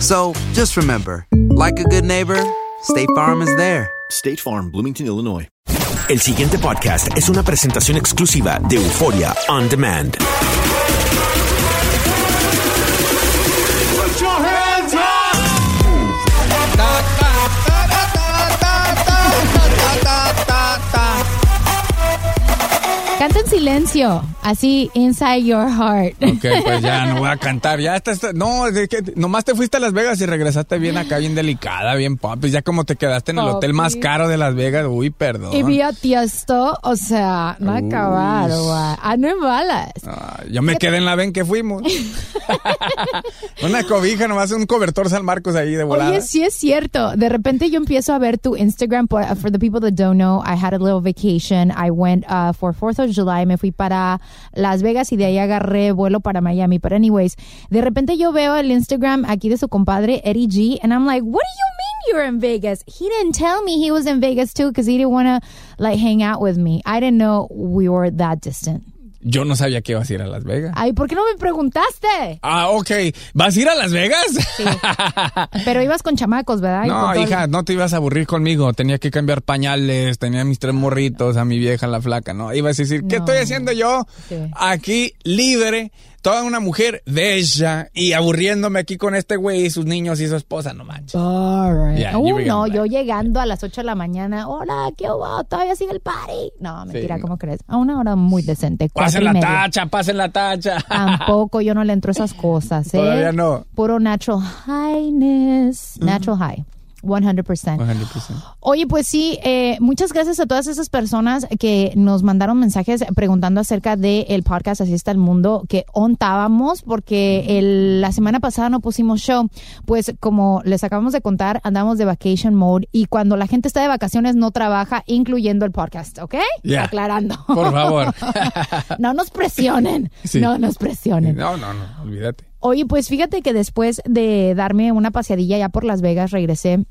So just remember, like a good neighbor, State Farm is there. State Farm, Bloomington, Illinois. El siguiente podcast es una presentación exclusiva de Euforia On Demand. Canta en silencio, así inside your heart. Ok, pues ya no voy a cantar. Ya estás. No, de que nomás te fuiste a Las Vegas y regresaste bien acá, bien delicada, bien pop. Pues ya como te quedaste en el hotel más Papi. caro de Las Vegas. Uy, perdón. Y vi a Tiesto, o sea, no Uy. acabar, güey. Ah, no en balas. Ah, yo me quedé en la ven que fuimos. Una cobija, nomás un cobertor San Marcos ahí de volada. Oye, sí es cierto. De repente yo empiezo a ver tu Instagram. For, for the people that don't know, I had a little vacation. I went uh, for 4th of July. Me fui para Las Vegas y de ahí agarré vuelo para Miami. But anyways, de repente yo veo el Instagram aquí de su compadre, Eddie G. And I'm like, what do you mean you're in Vegas? He didn't tell me he was in Vegas too because he didn't want to like hang out with me. I didn't know we were that distant. Yo no sabía que ibas a ir a Las Vegas. Ay, ¿por qué no me preguntaste? Ah, ok. ¿Vas a ir a Las Vegas? Sí. Pero ibas con chamacos, ¿verdad? Y No, hija, no te ibas a aburrir conmigo. Tenía que cambiar pañales, tenía mis tres morritos, a mi vieja, la flaca, ¿no? Ibas a decir, ¿qué estoy haciendo yo Sí. aquí libre? Toda una mujer bella y aburriéndome aquí con este güey y sus niños y su esposa, no manches. Alright. Yeah, Uh, no, yo llegando a las 8 de la mañana, hola, ¿qué hubo? Todavía sigue el party. No, mentira, ¿cómo crees? A una hora muy decente. Pasen la media. tacha, pasen la tacha. Tampoco, yo no le entro esas cosas, ¿eh? Todavía no. Puro natural highness. Natural high. 100%. 100%. Oye, pues sí, eh, muchas gracias a todas esas personas que nos mandaron mensajes preguntando acerca del podcast Así está el mundo, que ontábamos, porque el- la semana pasada no pusimos show. Pues como les acabamos de contar, andamos de vacation mode y cuando la gente está de vacaciones no trabaja, incluyendo el podcast, ¿ok? Ya. Aclarando. Por favor. no nos presionen. Sí. No nos presionen. No, no, no, olvídate. Oye, pues fíjate que después de darme una paseadilla ya por Las Vegas, regresé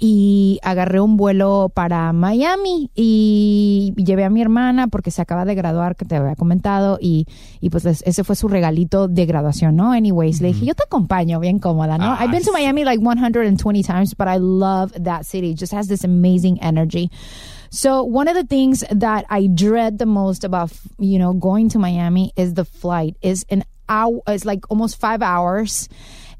y agarré un vuelo para Miami y llevé a mi hermana porque se acaba de graduar, que te había comentado, y, y pues es- ese fue su regalito de graduación, ¿no? Anyways, le dije, yo te acompaño, bien cómoda, ¿no? Ah, I've been to Miami like 120 times, but I love that city. It just has this amazing energy. So one of the things that I dread the most about, you know, going to Miami is the flight. Is an hour, it's like almost five hours.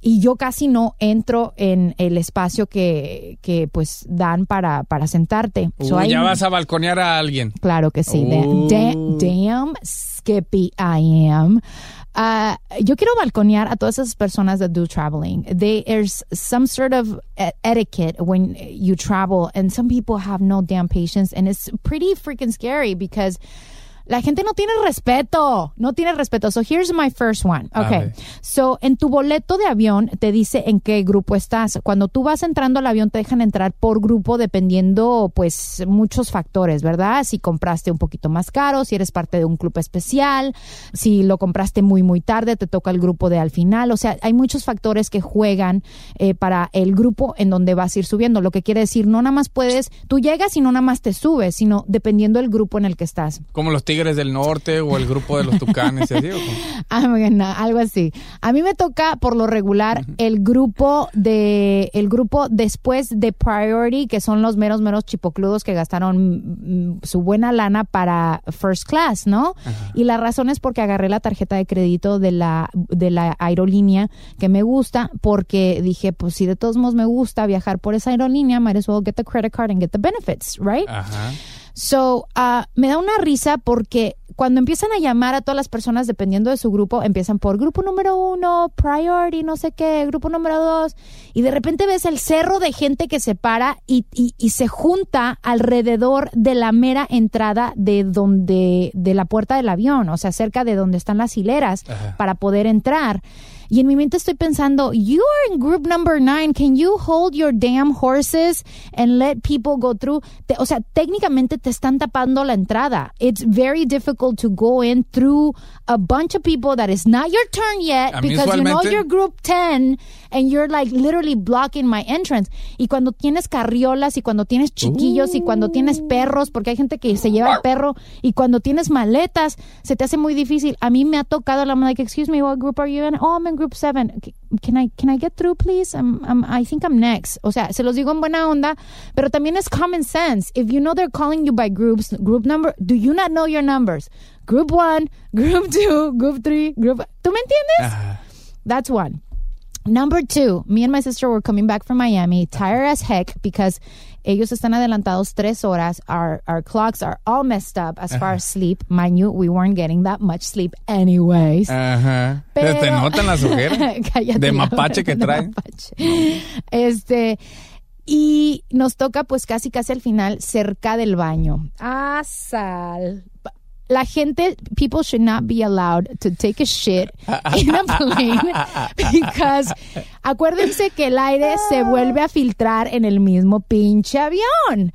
Y yo casi no entro en el espacio que, que pues dan para, para sentarte. So Uy, I- ya vas a balconear a alguien. Claro que sí. Uh. da- damn Skippy I am. uh, yo quiero balconear a todas esas personas that do traveling. There's some sort of e- etiquette when you travel, and some people have no damn patience, and it's pretty freaking scary because la gente no tiene respeto, no tiene respeto. So here's my first one. Okay. So en tu boleto de avión te dice en qué grupo estás. Cuando tú vas entrando al avión te dejan entrar por grupo dependiendo pues muchos factores, ¿verdad? Si compraste un poquito más caro, si eres parte de un club especial, si lo compraste muy muy tarde te toca el grupo de al final. O sea, hay muchos factores que juegan eh, para el grupo en donde vas a ir subiendo. Lo que quiere decir, no nada más puedes, tú llegas y no nada más te subes, sino dependiendo del grupo en el que estás. Como los Tigres del Norte o el grupo de los Tucanes. Ah, algo así. A mí me toca por lo regular el grupo de el grupo después de Priority, que son los meros meros chipocludos que gastaron mm, su buena lana para first class, ¿no? Y la razón es porque agarré la tarjeta de crédito de la de la aerolínea que me gusta porque dije, pues si de todos modos me gusta viajar por esa aerolínea, might as well get the credit card and get the benefits, right? Ajá. So, ah, me da una risa porque cuando empiezan a llamar a todas las personas dependiendo de su grupo, empiezan por grupo número uno, priority, no sé qué, grupo número dos, y de repente ves el cerro de gente que se para y, y- y se junta alrededor de la mera entrada de donde, de la puerta del avión, o sea, cerca de donde están las hileras para poder entrar. Y en mi mente estoy pensando, you are in group number nine. Can you hold your damn horses and let people go through? Te- o sea, técnicamente te están tapando la entrada. It's very difficult to go in through a bunch of people that is not your turn yet because you know you're group 10 and you're like literally blocking my entrance. Y cuando tienes carriolas y cuando tienes chiquillos y cuando tienes perros, porque hay gente que se lleva el perro y cuando tienes maletas, se te hace muy difícil. A mí me ha tocado la like, excuse me, what group are you in? Oh, I'm in group 7. Can I, can I get through, please? I'm, I'm, I think I'm next. O sea, se los digo en buena onda, pero también es common sense. If you know they're calling you by groups, group number, do you not know your numbers? Group 1, group 2, group 3, group... ¿Tú me entiendes? That's one. Number two, me and my sister were coming back from Miami, tired as heck because ellos están adelantados tres horas. Our our clocks are all messed up as far as sleep. Mind you, we weren't getting that much sleep anyways. Ajá. Se te Pero- notan las ojeras. De mapache que trae. mapache. Este, y nos toca pues casi casi al final cerca del baño. Ah, sal. La gente, people should not be allowed to take a shit in a plane because acuérdense que el aire se vuelve a filtrar en el mismo pinche avión.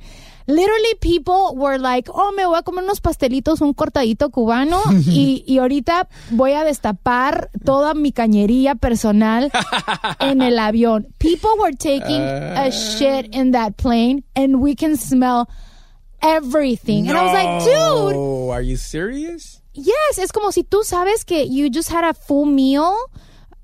Literally people were like, oh, me voy a comer unos pastelitos, un cortadito cubano y, y ahorita voy a destapar toda mi cañería personal en el avión. People were taking a shit in that plane and we can smell everything. And I was like, dude, No, Are you serious? Yes, es como si tú sabes que you just had a full meal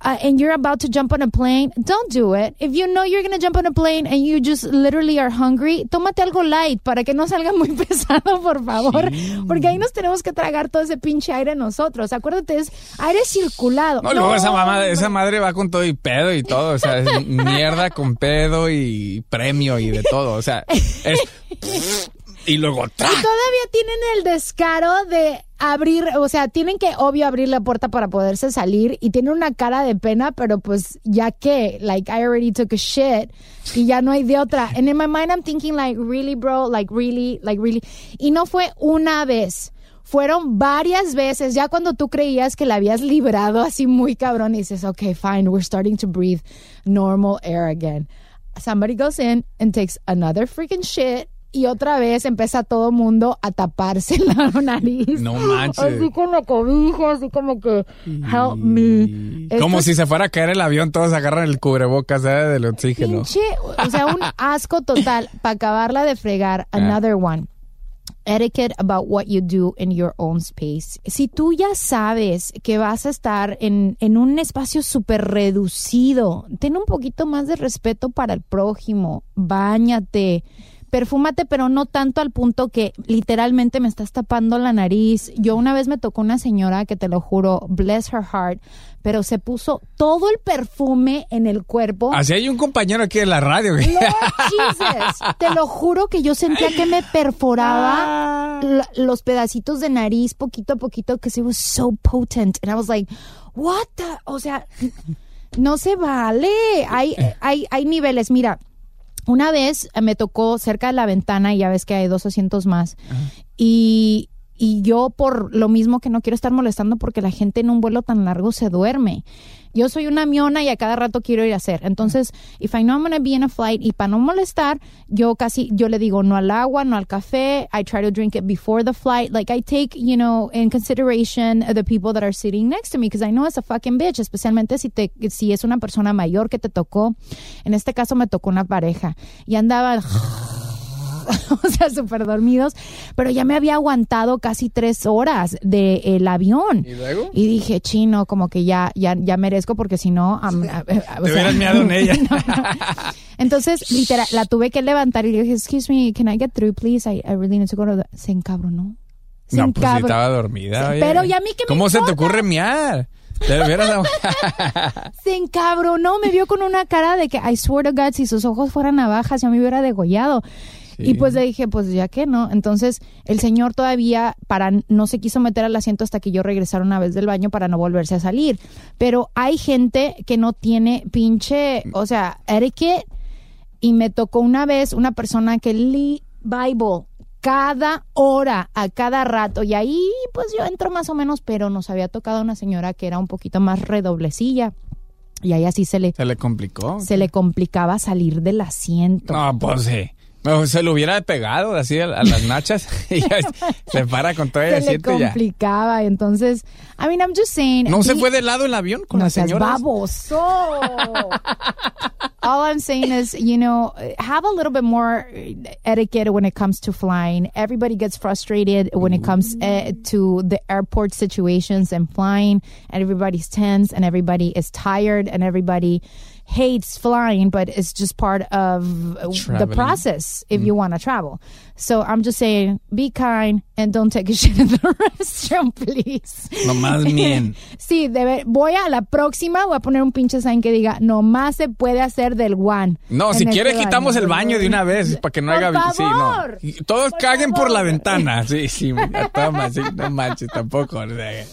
uh, and you're about to jump on a plane. Don't do it. If you know you're going to jump on a plane and you just literally are hungry, tómate algo light para que no salga muy pesado, por favor. Porque ahí nos tenemos que tragar todo ese pinche aire nosotros. Acuérdate, es aire circulado. No, luego esa, mamá, esa madre va con todo y pedo y todo. O sea, es mierda con pedo y premio y de todo. O sea, es. Y luego. ¡tra! Y todavía tienen el descaro de abrir, o sea, tienen que obvio abrir la puerta para poderse salir y tienen una cara de pena, pero pues ya que, like I already took a shit y ya no hay de otra. And in my mind I'm thinking like, really bro, like really, like really. Y no fue una vez. Fueron varias veces, ya cuando tú creías que la habías librado así muy cabrón y dices, okay, fine, we're starting to breathe normal air again. Somebody goes in and takes another freaking shit y otra vez empieza todo mundo a taparse la nariz. No manches. Así con la cobija, así como que, help me. Como si se fuera a caer el avión, todos agarran el cubrebocas ¿eh? del oxígeno. Pinche, o sea, un asco total para acabarla de fregar. Ah. Another one. Etiquette about what you do in your own space. Si tú ya sabes que vas a estar en, en un espacio súper reducido, ten un poquito más de respeto para el prójimo. Báñate. Perfúmate, pero no tanto al punto que literalmente me estás tapando la nariz. Yo una vez me tocó una señora que te lo juro, bless her heart, pero se puso todo el perfume en el cuerpo. Así hay un compañero aquí en la radio. Lord Jesus, te lo juro que yo sentía que me perforaba la- los pedacitos de nariz poquito a poquito, que it was so potent. And I was like, what the? O sea, no se vale. Hay, hay, hay niveles. Mira, una vez eh, me tocó cerca de la ventana y ya ves que hay dos asientos más. Y, y yo por lo mismo que no quiero estar molestando porque la gente en un vuelo tan largo se duerme. Yo soy una miona y a cada rato quiero ir a hacer. Entonces, if I know I'm gonna be in a flight y para no molestar, yo casi, yo le digo no al agua, no al café. I try to drink it before the flight. Like I take, you know, in consideration the people that are sitting next to me because I know it's a fucking bitch, especialmente si te, si es una persona mayor que te tocó. En este caso me tocó una pareja y andaba o sea, súper dormidos, pero ya me había aguantado casi tres horas del avión. ¿Y luego? Y dije, chino, como que ya, ya, ya merezco porque si no... a- a- Te hubieras meado en ella. no, no. Entonces, literal, la tuve que levantar y le dije, excuse me, can I get through, please? I, I really need to go to the-" Se encabronó. Se No, pues sí encabronó. estaba dormida. Sí, pero ya a mí qué me ¿Cómo se te ocurre miar? Te. Se encabronó, me vio con una cara de que, I swear to God, si sus ojos fueran navajas, ya me hubiera degollado. Y pues le dije, pues ya que no. Entonces, el señor todavía para no se quiso meter al asiento hasta que yo regresara una vez del baño para no volverse a salir. Pero hay gente que no tiene pinche, o sea, etiquette. Y me tocó una vez una persona que lee Bible cada hora, a cada rato. Y ahí, pues yo entro más o menos, pero nos había tocado una señora que era un poquito más redoblecilla. Y ahí así se le, Se le complicó. se le complicaba salir del asiento. No, pues sí. No, se lo hubiera pegado así a, a las nachas y ya se para con todo el se le asiento ya. complicaba. Entonces, I mean, I'm just saying. ¿No se fue de lado el avión con no señoras? baboso. All I'm saying is, you know, have a little bit more etiquette when it comes to flying. Everybody gets frustrated when it comes uh, to the airport situations and flying. And everybody's tense and everybody is tired and everybody hates flying, but it's just part of uh, the Traveling. process if you want to travel. So I'm just saying, be kind and don't take a shit in the restroom, please. Nomás bien. Sí, debe- voy a la próxima, voy a poner un pinche sign que diga, nomás se puede hacer del one. No, si este quiere quitamos el baño. baño de una vez para que no Por haga... Sí, no. favor. Todos Por caguen por la favor. ventana. Sí, sí. Toma, sí, no manches tampoco. o sea,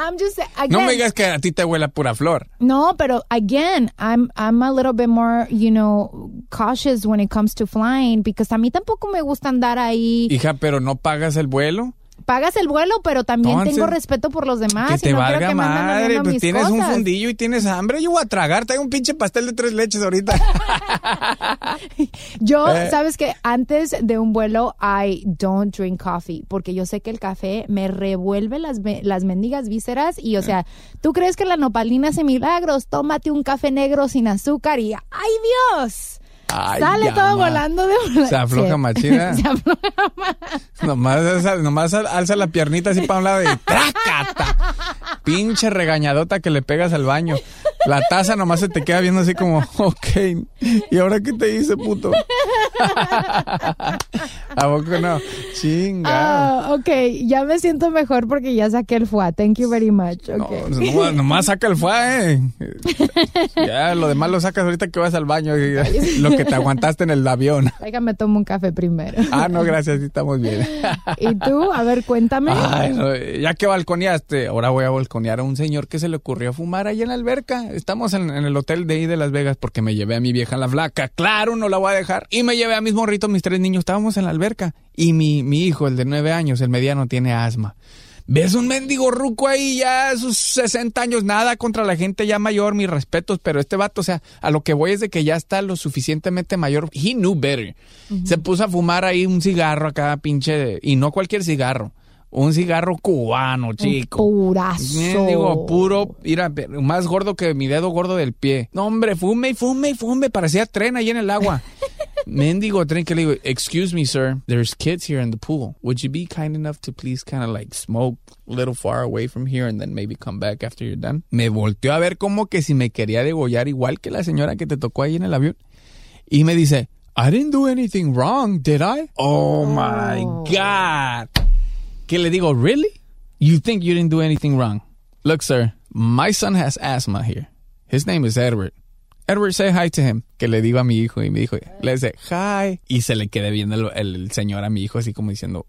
I'm just, again, No me digas que a ti te huele pura flor. No, pero again, I'm I'm a little bit more, you know, cautious when it comes to flying because a mí tampoco me gusta andar ahí. Hija, pero no pagas el vuelo. Pagas el vuelo, pero también Entonces, tengo respeto por los demás. que y te no quiero valga que madre, pues tienes un fundillo y tienes hambre. Yo voy a tragar, traigo un pinche pastel de tres leches ahorita. Yo, Eh. sabes que antes de un vuelo, I don't drink coffee, porque yo sé que el café me revuelve las, las mendigas vísceras y, o sea, tú crees que la nopalina hace milagros, tómate un café negro sin azúcar y, ¡ay Dios! Ay, Sale todo ma. volando de Se afloja machina. Se afloja más. Nomás, alza, nomás al- alza la piernita así para un lado y ¡trácata! Pinche regañadota que le pegas al baño. La taza nomás se te queda viendo así como, ok, ¿y ahora qué te hice, puto? ¿A poco no? Chinga. Ah, ok, ya me siento mejor porque ya saqué el foie. Thank you very much. No, Okay. pues nomás, nomás saca el fuá, eh. Ya, lo demás lo sacas ahorita que vas al baño. y- Lo que te aguantaste en el avión. Déjame tomo un café primero. Ah, no, gracias, sí estamos bien. ¿Y tú? A ver, cuéntame. Ay, no, ya que balconeaste, ahora voy a balconear a un señor que se le ocurrió fumar ahí en la alberca. Estamos en, en el hotel de ahí de Las Vegas porque me llevé a mi vieja la flaca. Claro, no la voy a dejar. Y me llevé a mis morritos, mis tres niños. Estábamos en la alberca. Y mi, mi hijo, el de nueve años, el mediano, tiene asma. ¿Ves un mendigo ruco ahí ya a sus 60 años? Nada contra la gente ya mayor, mis respetos, pero este vato, o sea, a lo que voy es de que ya está lo suficientemente mayor. He knew better. Se puso a fumar ahí un cigarro acá, pinche, y no cualquier cigarro. Un cigarro cubano, chico. Purazo. Bien, digo, puro, mira, más gordo que mi dedo gordo del pie. No, hombre, fume y fume y fume, parecía tren ahí en el agua. Mendigo tren que le digo, excuse me, sir, there's kids here in the pool. Would you be kind enough to please kind of like smoke a little far away from here and then maybe come back after you're done? Me volteó a ver como que si me quería degollar igual que la señora que te tocó ahí en el avión. Y me dice, I didn't do anything wrong, did I? Oh, my God. ¿Qué le digo? Really? You think you didn't do anything wrong? Look, sir, my son has asthma here. His name is Edward. Edward, say hi to him. Que le digo a mi hijo y mi hijo le dice hi. Y se le queda viendo el, el señor a mi hijo así como diciendo,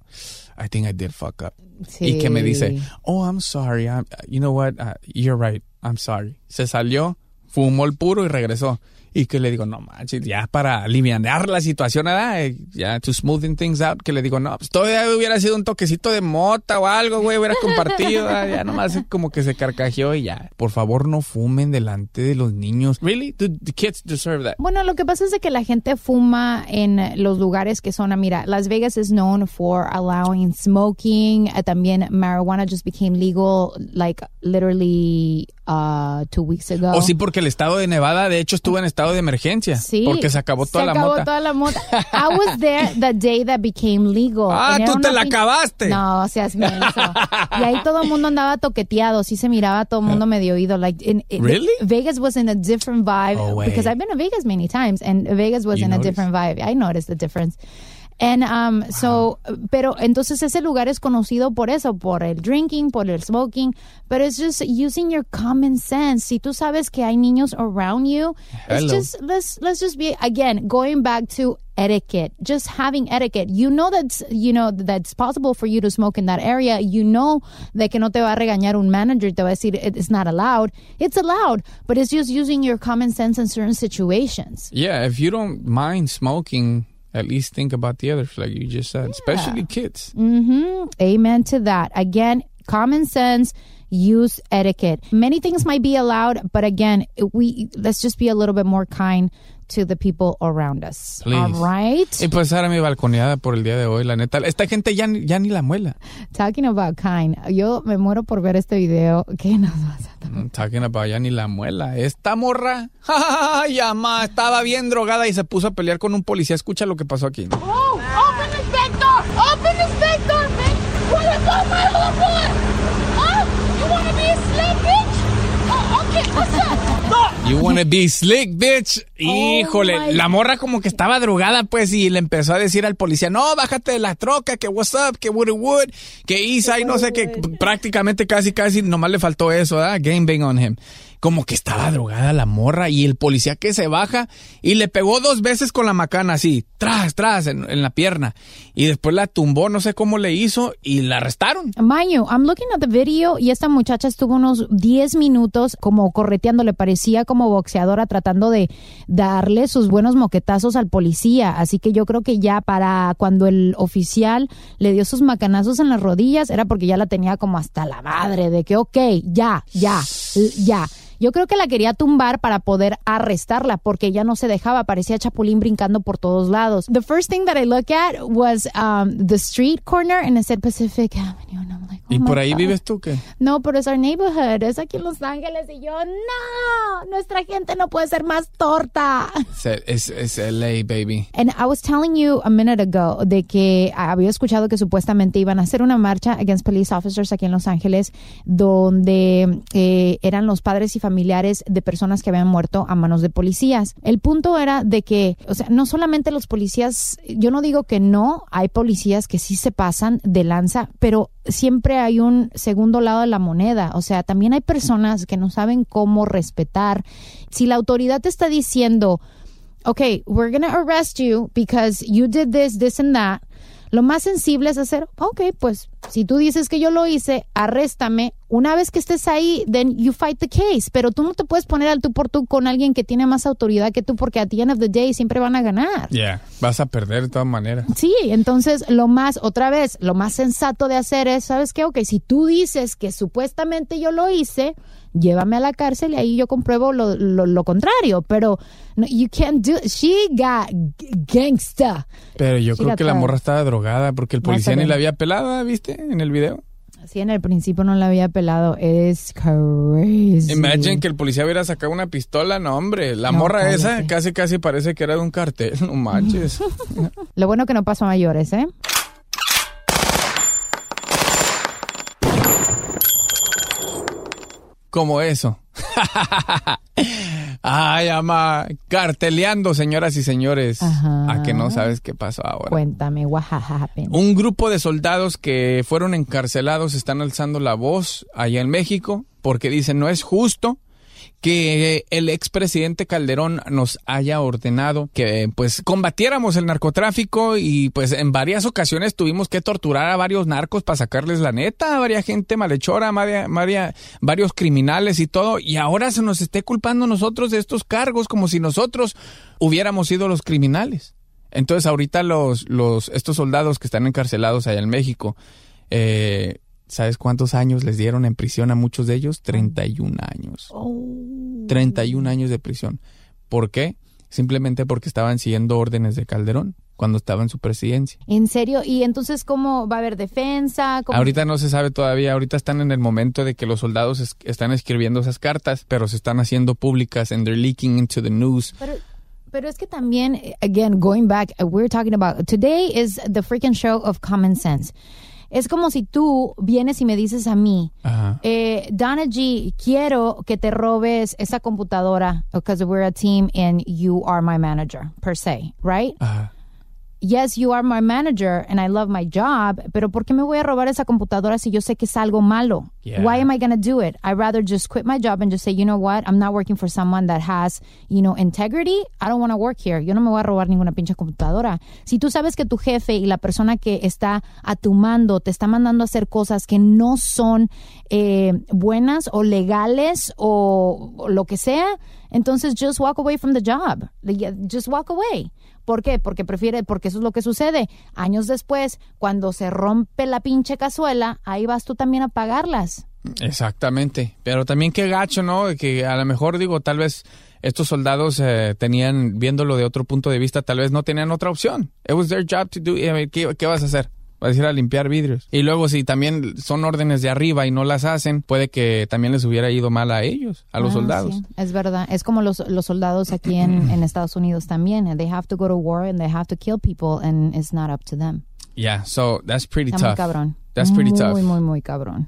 I think I did fuck up. Y que me dice, oh, I'm sorry. I'm, you know what? Uh, you're right. I'm sorry. Se salió, fumó el puro y regresó. Y que le digo, no manches, ya para aliviar la situación, ¿verdad? Eh, Ya, to smoothing things out, que le digo, no, pues todavía hubiera sido un toquecito de mota o algo, güey, hubiera compartido, ¿verdad? ya nomás como que se carcajeó y ya. Por favor, no fumen delante de los niños. Really? The kids deserve that? Bueno, lo que pasa es de que la gente fuma en los lugares que son, mira, Las Vegas is known for allowing smoking, eh, también marijuana just became legal, like, literally uh, two weeks ago. O sí, porque el estado de Nevada, de hecho, estuvo en estado de emergencia. Sí. Porque se acabó toda se la acabó mota. toda la mota. I was there the day that became legal. Ah, tú te la acabaste. No, seas menso. y ahí todo el mundo andaba toqueteado. Sí se miraba todo el mundo medio oído. Like, in, in- Really? Vegas was in a different vibe. Oh, because I've been to Vegas many times and Vegas was You in a different vibe. I noticed the difference. And um, so, pero entonces ese lugar es conocido por eso, por el drinking, por el smoking, but it's just using your common sense. Si tú sabes que hay niños around you, it's Hello. just let's let's just be again going back to etiquette just having etiquette. You know that's you know that's possible for you to smoke in that area. You know de que no te va a regañar un manager te va a decir it's not allowed. It's allowed but it's just using your common sense in certain situations. Yeah, if you don't mind smoking, at least think about the others, like you just said, especially kids. hmm Amen to that. Again, common sense. Use etiquette. Many things might be allowed, but again, we let's just be a little bit more kind to the people around us. Please. All right. Y pues era mi balconeada por el día de hoy, la neta. Esta gente ya, ni- ya ni la muela. Talking about kind, yo me muero por ver este video. ¿Qué nos vas a I'm talking about ya ni la muela. Esta morra, ay, ama, estaba bien drogada y se puso a pelear con un policía. Escucha lo que pasó aquí. Oh, open this back door! Open this back door, bitch! What about my little boy? Huh? You wanna be a slick bitch? Oh, okay, what's up? You wanna be slick, bitch. Híjole, my- la morra como que estaba drogada, pues, y le empezó a decir al policía, no, bájate de la troca, que what's up, que would wood, que Isa y no sé qué. Prácticamente casi, casi, nomás le faltó eso, ¿verdad? Game bang on him. Como que estaba drogada la morra y el policía que se baja y le pegó dos veces con la macana así, tras, tras, en, en la pierna. Y después la tumbó, no sé cómo le hizo y la arrestaron. You, I'm looking at the video y esta muchacha estuvo unos 10 minutos como correteando, le parecía como boxeadora tratando de darle sus buenos moquetazos al policía. Así que yo creo que ya para cuando el oficial le dio sus macanazos en las rodillas era porque ya la tenía como hasta la madre de que, ok, ya, ya, ya. Yo creo que la quería tumbar para poder arrestarla porque ya no se dejaba, parecía chapulín brincando por todos lados. The first thing that I look at was um, the street corner and it said Pacific Avenue and I'm like, oh ¿Y por ahí God. vives tú qué? No, pero es our neighborhood, es aquí en Los Ángeles y yo, no, nuestra gente no puede ser más torta. Es, es, es LA, baby. And I was telling you a minute ago de que había escuchado que supuestamente iban a hacer una marcha against police officers aquí en Los Ángeles, donde eh, eran los padres y familiares de personas que habían muerto a manos de policías. El punto era de que, o sea, no solamente los policías, yo no digo que no, hay policías que sí se pasan de lanza, pero siempre hay un segundo lado de la moneda. O sea, también hay personas que no saben cómo respetar. Si la autoridad te está diciendo, okay, we're going to arrest you because you did this, this and that. Lo más sensible es hacer, ok, pues si tú dices que yo lo hice, arréstame. Una vez que estés ahí, then you fight the case. Pero tú no te puedes poner al tú por tú con alguien que tiene más autoridad que tú porque at the end of the day siempre van a ganar. Yeah, vas a perder de todas maneras. Sí, entonces lo más, otra vez, lo más sensato de hacer es, ¿sabes qué? Ok, si tú dices que supuestamente yo lo hice, llévame a la cárcel y ahí yo compruebo lo, lo, lo contrario. Pero no, you can't do, she got gangsta. Pero yo She creo que la morra estaba drogada porque el policía ni la había pelada, ¿viste? En el video. Así en el principio no la había pelado. Es crazy. Imagine que el policía hubiera sacado una pistola, no hombre, la No, morra esa casi casi parece que era de un cartel, no manches. Lo bueno que no pasó a mayores, ¿eh? Como eso. Ay, ama, carteleando, señoras y señores. Ajá. A que no sabes qué pasó ahora. Cuéntame, what happened? Un grupo de soldados que fueron encarcelados están alzando la voz allá en México porque dicen no es justo que el expresidente Calderón nos haya ordenado que pues combatiéramos el narcotráfico y pues en varias ocasiones tuvimos que torturar a varios narcos para sacarles la neta, a varias gente malhechora, varios criminales y todo, y ahora se nos esté culpando nosotros de estos cargos como si nosotros hubiéramos sido los criminales. Entonces ahorita los, los, estos soldados que están encarcelados allá en México, eh, ¿sabes cuántos años les dieron en prisión a muchos de ellos? 31 años. Oh. 31 años de prisión. ¿Por qué? Simplemente porque estaban siguiendo órdenes de Calderón cuando estaba en su presidencia. ¿En serio? ¿Y entonces cómo va a haber defensa? ¿Cómo- Ahorita no se sabe todavía, ahorita están en el momento de que los soldados es- están escribiendo esas cartas, pero se están haciendo públicas and they're leaking into the news. Pero, pero es que también, eh, again, going back, we're talking about, today is the freaking show of common sense. Es como si tú vienes y me dices a mí, Ajá. eh, Donna G, quiero que te robes esa computadora because we're a team and you are my manager, per se, right? Ajá. yes, you are my manager and I love my job, pero ¿por qué me voy a robar esa computadora si yo sé que es algo malo? Yeah. Why am I going to do it? I'd rather just quit my job and just say, you know what, I'm not working for someone that has, you know, integrity. I don't want to work here. Yo no me voy a robar ninguna pinche computadora. Si tú sabes que tu jefe y la persona que está a tu mando te está mandando a hacer cosas que no son eh, buenas o legales o, o lo que sea, entonces just walk away from the job. Just walk away. ¿Por qué? Porque prefiere, porque eso es lo que sucede. Años después, cuando se rompe la pinche cazuela, ahí vas tú también a pagarlas. Exactamente. Pero también qué gacho, ¿no? Que a lo mejor, digo, tal vez estos soldados eh, tenían, viéndolo de otro punto de vista, tal vez no tenían otra opción. It was their job to do. I mean, ¿qué, qué vas a hacer? Vas a ir a limpiar vidrios. Y luego, si también son órdenes de arriba y no las hacen, puede que también les hubiera ido mal a ellos, a los Ah, soldados. sí, es verdad. Es como los, los soldados aquí en, en Estados Unidos también. They have to go to war and they have to kill people and it's not up to them. Yeah, so that's pretty Está muy tough. cabrón. That's pretty muy, tough. Muy, muy, muy cabrón.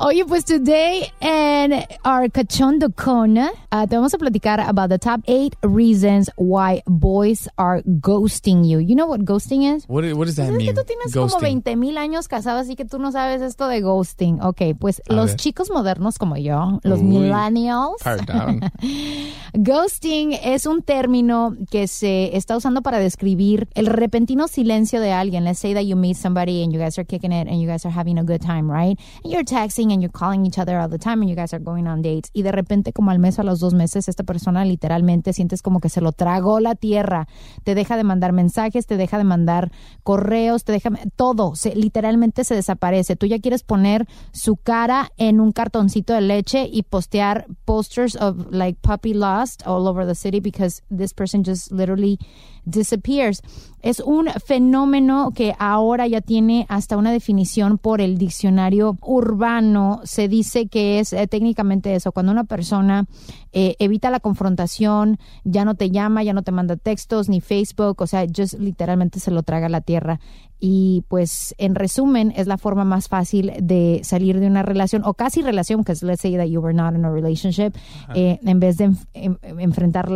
Oye, pues today en our Cachondo Cona, uh, te vamos a platicar about the top eight reasons why boys are ghosting you. You know what ghosting is? What, what does that Pues es mean? que tú tienes como Ghosting. 20 mil años casado, así que tú no sabes esto de ghosting. Ok, pues A los ver. chicos modernos como yo, los Uy. millennials, ghosting es un término que se está usando para describir el repentino silencio de alguien. Let's say that you meet somebody and you guys are kicking it and you guys are having a good time, right? And you're texting and you're calling each other all the time and you guys are going on dates. Y de repente, como al mes o a los dos meses, esta persona literalmente sientes como que se lo tragó la tierra. Te deja de mandar mensajes, te deja de mandar correos, te deja todo. Se, literalmente se desaparece. Tú ya quieres poner su cara en un cartoncito de leche y postear posters of like puppy lost all over the city because this person just literally disappears. Es un fenómeno que ahora ya tiene hasta una definición por el diccionario urbano. Se dice que es eh, técnicamente eso, cuando una persona eh, evita la confrontación, ya no te llama, ya no te manda textos ni Facebook, o sea, just literalmente se lo traga la tierra. Y pues en resumen es la forma más fácil de salir de una relación o casi relación, because let's say that you were not in a relationship, eh, en vez de enf- em- enfrentar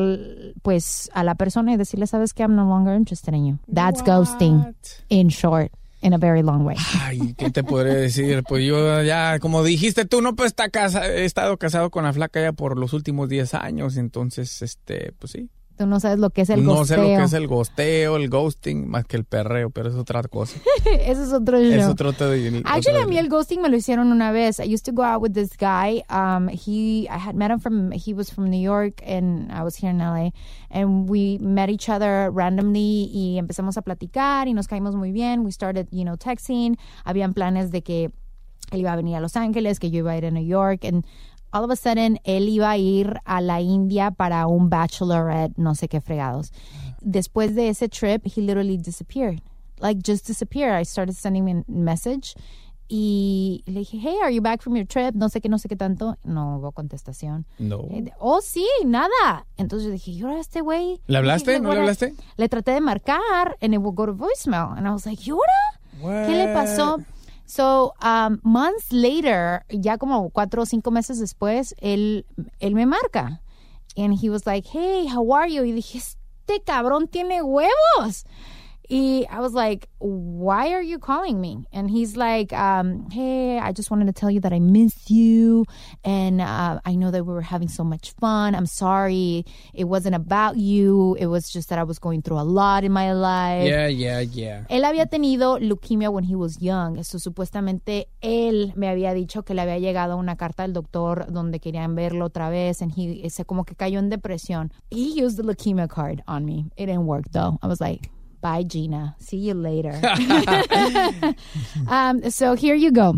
pues a la persona y decirle, sabes que I'm no longer interested in you. That's ghosting in short, in a very long way. Ay, ¿qué te podré decir? Pues yo ya, como dijiste tú, no, pues está casa, he estado casado con la flaca ya por los últimos 10 años, entonces, este, pues sí. Tú no sabes lo que es el no ghosteo. sé lo que es el gosteo, el ghosting, más que el perreo, pero es otra cosa. Ese es otro show. es otro te- Actually, a mí el ghosting me lo hicieron una vez. I used to go out with this guy. Um, he, I had met him from, he was from New York and I was here in LA. And we met each other randomly y empezamos a platicar y nos caímos muy bien. We started, you know, texting. Habían planes de que él iba a venir a Los Ángeles, que yo iba a ir a New York. And all of a sudden, él iba a ir a la India para un bachelorette, no sé qué fregados. Después de ese trip, he literally disappeared. Like, just disappeared. I started sending him a message y le dije, hey, are you back from your trip? No sé qué, no sé qué tanto. No hubo contestación. No. Eh, Oh, sí, nada. Entonces yo dije, ¿y ahora este güey? ¿Le hablaste? Dije, ¿No le hablaste? Le traté de marcar and it would go to voicemail. And I was like, ¿y ahora? ¿Qué le pasó? So, um, months later, ya como cuatro o cinco meses después, él, él me marca. And he was like, hey, how are you? Y dije, este cabrón tiene huevos. Y I was like, why are you calling me? And he's like, um, hey, I just wanted to tell you that I miss you. And uh, I know that we were having so much fun. I'm sorry. It wasn't about you. It was just that I was going through a lot in my life. Yeah, yeah, yeah. Él había tenido leukemia when he was young. Eso supuestamente él me había dicho que le había llegado una carta del doctor donde querían verlo otra vez and he se como que cayó en depresión. He used the leukemia card on me. It didn't work though. I was like, "Bye Gina. See you later." um, so here you go.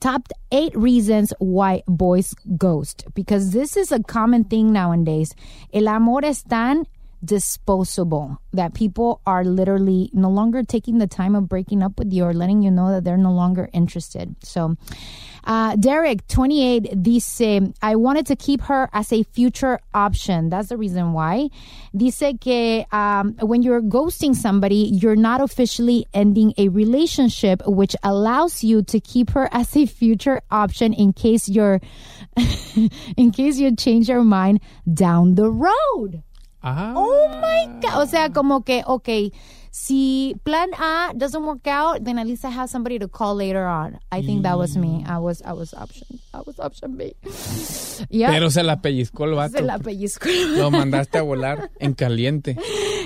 Top eight reasons why boys ghost because this is a common thing nowadays. El amor es tan disposable that people are literally no longer taking the time of breaking up with you or letting you know that they're no longer interested. So, uh, Derek, 28, dice, I wanted to keep her as a future option. That's the reason why. Dice que um, when you're ghosting somebody, you're not officially ending a relationship, which allows you to keep her as a future option in case you're, in case you change your mind down the road. Ah. Oh my God. O sea, como que, okay, si plan A doesn't work out, then at least I have somebody to call later on. I think that was me. I was, I was option, I was option B. Yeah. Pero se la pellizcó el vato. Se la pellizcó. Lo mandaste a volar en caliente.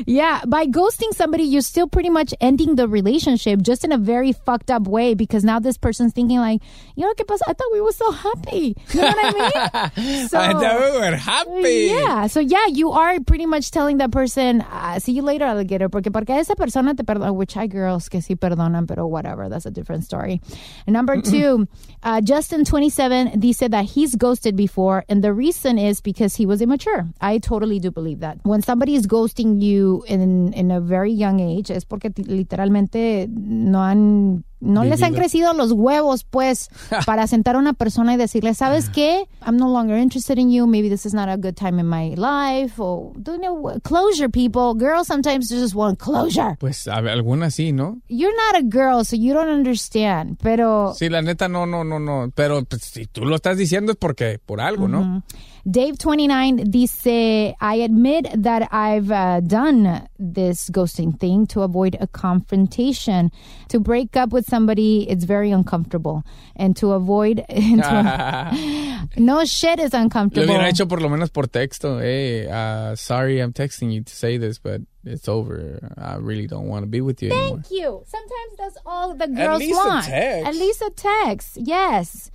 Yeah, by ghosting somebody, you're still pretty much ending the relationship just in a very fucked up way because now this person's thinking like, you know, ¿qué pasa? I thought we were so happy. You know what I mean? So, I thought we were happy. Yeah, so yeah, you are pretty much telling that person, uh, see you later, alligator, porque porque esa persona te perdona, which hay girls que sí perdonan, pero whatever, that's a different story. And number two, uh, Justin, 27, dice that he's ghosted before, and the reason is because he was immature. I totally do believe that. When somebody is ghosting you in, in a very young age, es porque literalmente no han no les han crecido los huevos, pues, para sentar a una persona y decirle, ¿sabes qué? I'm no longer interested in you. Maybe this is not a good time in my life. Or, you know, closure, people. Girls sometimes just want closure. Pues algunas sí, ¿no? You're not a girl, so you don't understand. Pero Sí, la neta no, no, no, no. Pero pues, si tú lo estás diciendo es porque por algo, ¿no? Dave29 dice, I admit that I've uh, done this ghosting thing to avoid a confrontation. To break up with somebody, it's very uncomfortable. And to avoid... to- no shit is Lo uncomfortable. hubiera hecho por lo menos por texto. Hey, uh, sorry, I'm texting you to say this, but it's over. I really don't want to be with you anymore. Thank you. Sometimes that's all the girls least a want. text. At least a text. Yes.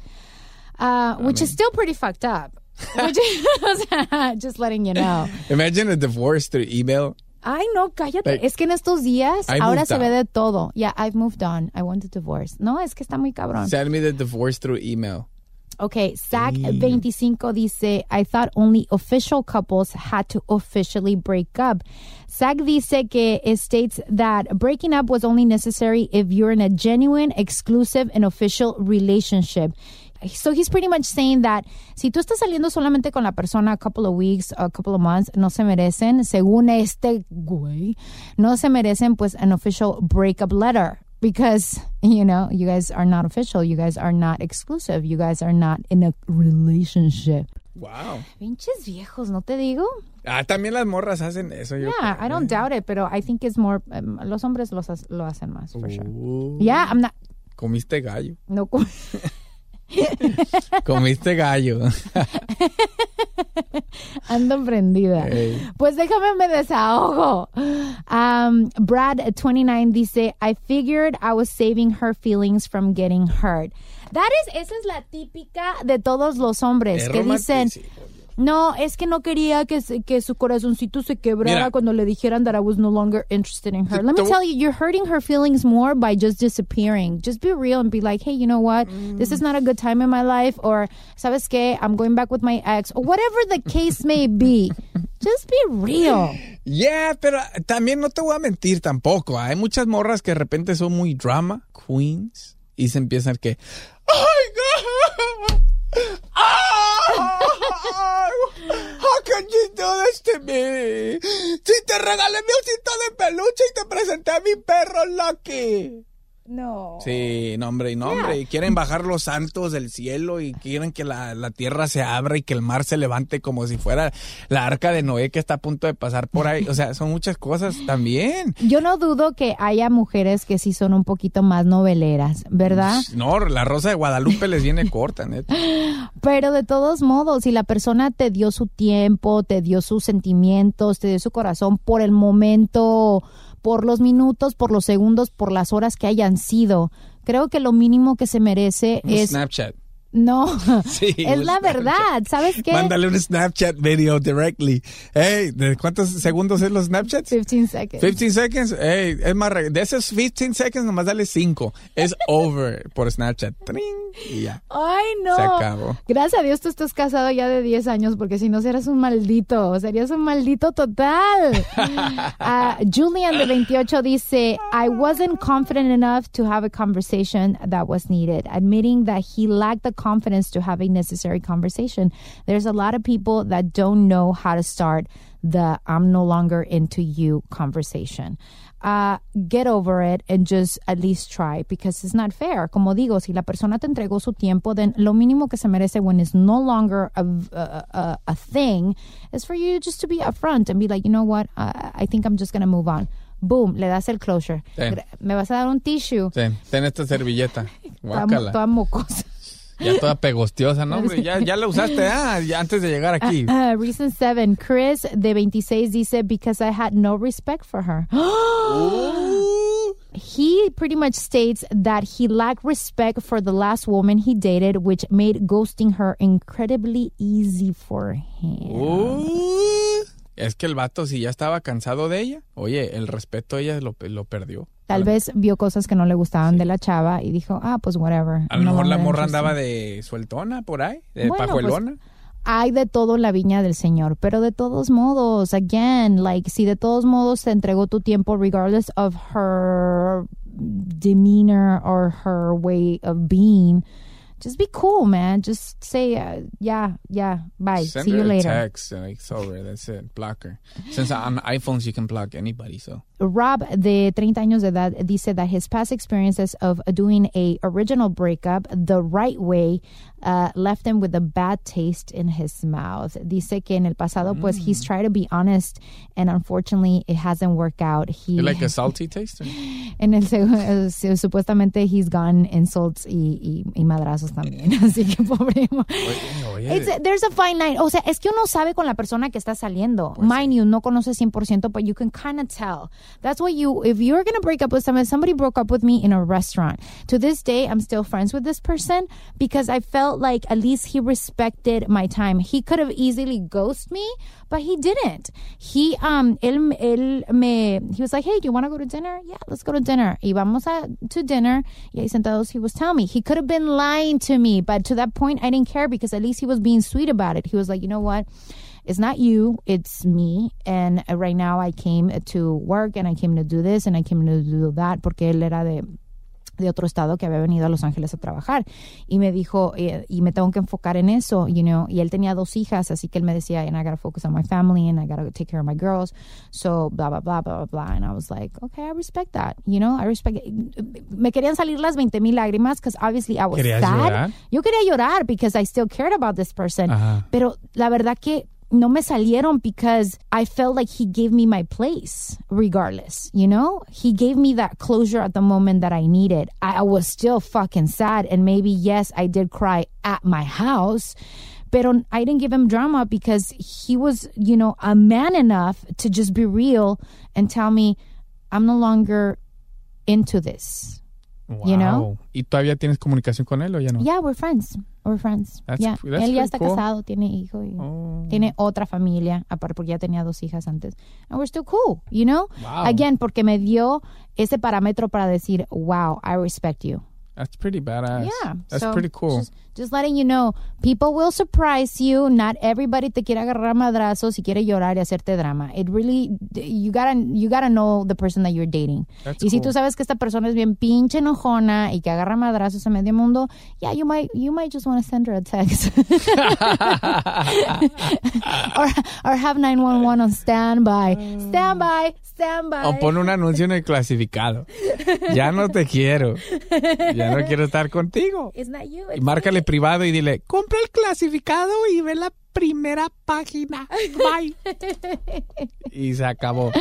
Uh, which is still pretty fucked up. Which is, just letting you know. Imagine a divorce through email. Ay, no, cállate. Like, es que en estos días I ahora se ve de todo. Yeah, I've moved on. I want a divorce. No, es que está muy cabrón. Send me the divorce through email. Okay, Zach25 dice, I thought only official couples had to officially break up. Zach dice que it states that breaking up was only necessary if you're in a genuine, exclusive, and official relationship. So he's pretty much saying that si tú estás saliendo solamente con la persona a couple of weeks, a couple of months, no se merecen, según este güey, no se merecen pues an official breakup letter because you know you guys are not official you guys are not exclusive you guys are not in a relationship Wow. pinches viejos no te digo Ah, también las morras hacen eso. Yo yeah creo. i don't doubt it pero i think it's more um, los hombres los, lo hacen más for sure Uh, yeah i'm not Comiste gallo. no co- Comiste gallo. ando prendida. Pues déjame me desahogo. Um, Brad29 dice, I figured I was saving her feelings from getting hurt. That is, esa es la típica de todos los hombres Es que dicen. No, es que no quería que, que su corazoncito se quebrara Mira. cuando le dijeran that I was no longer interested in her. Let me Te- tell you, you're hurting her feelings more by just disappearing. Just be real and be like, hey, you know what? This is not a good time in my life. Or, ¿sabes qué? I'm going back with my ex. Or whatever the case may be. Just be real. Yeah, pero también no te voy a mentir tampoco. Hay muchas morras que de repente son muy drama queens Y se empieza el que, ¡Ay, God! How can you do this to me? Si te regalé mi osito de peluche y te presenté a mi perro Lucky. No. Sí, no, hombre, y no, hombre. Y quieren bajar los santos del cielo y quieren que la, la tierra se abra y que el mar se levante como si fuera la arca de Noé que está a punto de pasar por ahí. O sea, son muchas cosas también. Yo no dudo que haya mujeres que sí son un poquito más noveleras, ¿verdad? No, la rosa de Guadalupe les viene corta, neta. Pero de todos modos, si la persona te dio su tiempo, te dio sus sentimientos, te dio su corazón por el momento, por los minutos, por los segundos, por las horas que hayan sido, creo que lo mínimo que se merece es... Snapchat. No, Sí, es la Snapchat. verdad, ¿sabes qué? Mándale un Snapchat video directly. Hey, ¿de cuántos segundos es los Snapchats? 15 seconds. 15 seconds. Hey, es más, de esos 15 seconds nomás dale 5. Es over por Snapchat. Tring, y ya. Ay, no. Se acabó. Gracias a Dios tú estás casado ya de 10 años, porque si no serás un maldito, serías un maldito total. Ah, Julian de 28 dice, I wasn't confident enough to have a conversation that was needed, admitting that he lacked the confidence to have a necessary conversation. There's a lot of people that don't know how to start the I'm no longer into you conversation. Uh, get over it and just at least try because it's not fair. Como digo, si la persona te entregó su tiempo, then lo mínimo que se merece when it's no longer a, a, a, thing is for you just to be upfront and be like, you know what, I, I think I'm just going to move on. Boom, le das el closure. Sí. Me vas a dar un tissue. Sí, ten esta servilleta. Toda, Guácala. toda mocosa. Ya toda pegostiosa, ¿no? Hombre, ya, ya la usaste, ah, ya antes de llegar aquí. Uh, reason seven, Chris de 26 dice, because I had no respect for her. he pretty much states that he lacked respect for the last woman he dated, which made ghosting her incredibly easy for him. Uh, es que el vato, si ya estaba cansado de ella, oye, el respeto a ella lo, lo perdió. Tal vez vio cosas que no le gustaban de la chava y dijo, ah, pues whatever. A lo no mejor la morra andaba de sueltona por ahí, de Bueno, pajuelona. hay de todo la viña del Señor, pero de todos modos, again, like, si de todos modos te entregó tu tiempo, regardless of her demeanor or her way of being, just be cool, man. Just say, uh, yeah, yeah, bye. Send See her you a later. text, and it's over, that's it, block her. Since on iPhones you can block anybody, so. Rob, de 30 años de edad, dice that his past experiences of doing a original breakup the right way uh, left him with a bad taste in his mouth. Dice que en el pasado, pues, Mm. he's tried to be honest, and unfortunately, it hasn't worked out. He, like a salty taste? or- en el eh, supuestamente he's gone insults y, y, y madrazos también. Así que pobre. It's there's a fine line. O sea, es que uno sabe con la persona que está saliendo. Pues Mind you, no conoce 100%, but you can kind of tell. That's why you, if you're going to break up with someone, somebody broke up with me in a restaurant. To this day, I'm still friends with this person because I felt like at least he respected my time. He could have easily ghosted me, but he didn't. He, um, él, él me, he was like, hey, do you want to go to dinner? Yeah, let's go to dinner. Y vamos a, to dinner. Y ahí sentados, he was telling me. He could have been lying to me, but to that point, I didn't care because at least he was being sweet about it. He was like, you know what? It's not you, it's me. And uh, right now I came to work and I came to do this and I came to do that porque él era de de otro estado que había venido a Los Ángeles a trabajar y me dijo eh, y me tengo que enfocar en eso you know y él tenía dos hijas así que él me decía and I gotta focus on my family and I gotta take care of my girls so blah blah blah blah blah and I was like okay I respect that you know I respect it. me querían salir las 20 mil lágrimas because obviously I was ¿Querías sad llorar? yo quería llorar because I still cared about this person Ajá. pero la verdad que no me salieron because I felt like he gave me my place regardless, you know? He gave me that closure at the moment that I needed. I, was still fucking sad and maybe yes, I did cry at my house. But I didn't give him drama because he was, you know, a man enough to just be real and tell me, I'm no longer into this. You know? Wow. ¿Y todavía tienes comunicación con él o ya no? Yeah, we're friends. We're friends. That's- yeah. that's Él ya está cool. casado, tiene hijo y Oh. tiene otra familia, aparte porque ya tenía dos hijas antes. And we're still cool, you know? Wow. Again, porque me dio ese parámetro para decir, wow, I respect you. That's pretty badass. Yeah. That's so pretty cool. Just, just letting you know, people will surprise you. Not everybody te quiere agarrar madrazos y quiere llorar y hacerte drama. It really, you gotta, you gotta know the person that you're dating. That's y si tú sabes que esta persona es bien pinche enojona y que agarra madrazos a medio mundo, yeah, you might, you might just want to send her a text. or, or have 911 on standby. Standby, standby. O pon un anuncio en el clasificado. Ya no te quiero. Ya no quiero estar contigo. It's not you. Y it's márcale me. privado y dile, compra el clasificado y ve la primera página. Bye. y se acabó.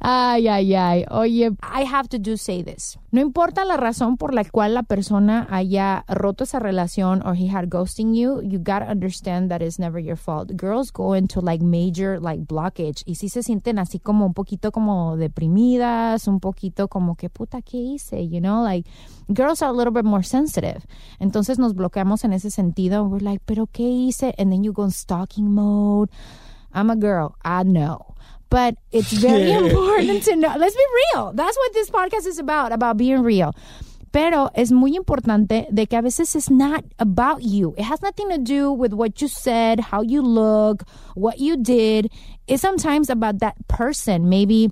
Ay, ay, ay. Oye, I have to do say this. No importa la razón por la cual la persona haya roto esa relación or he had ghosting you, you gotta understand that it's never your fault. Girls go into like major like blockage y sí se sienten así como un poquito como deprimidas, un poquito como que puta, ¿qué hice? You know, like girls are a little bit more sensitive. Entonces nos bloqueamos en ese sentido. We're like, ¿pero qué hice? And then you go in stalking mode. I'm a girl. I know. But it's very important to know. Let's be real. That's what this podcast is about, about being real. Pero es muy importante de que a veces it's not about you. It has nothing to do with what you said, how you look, what you did. It's sometimes about that person. Maybe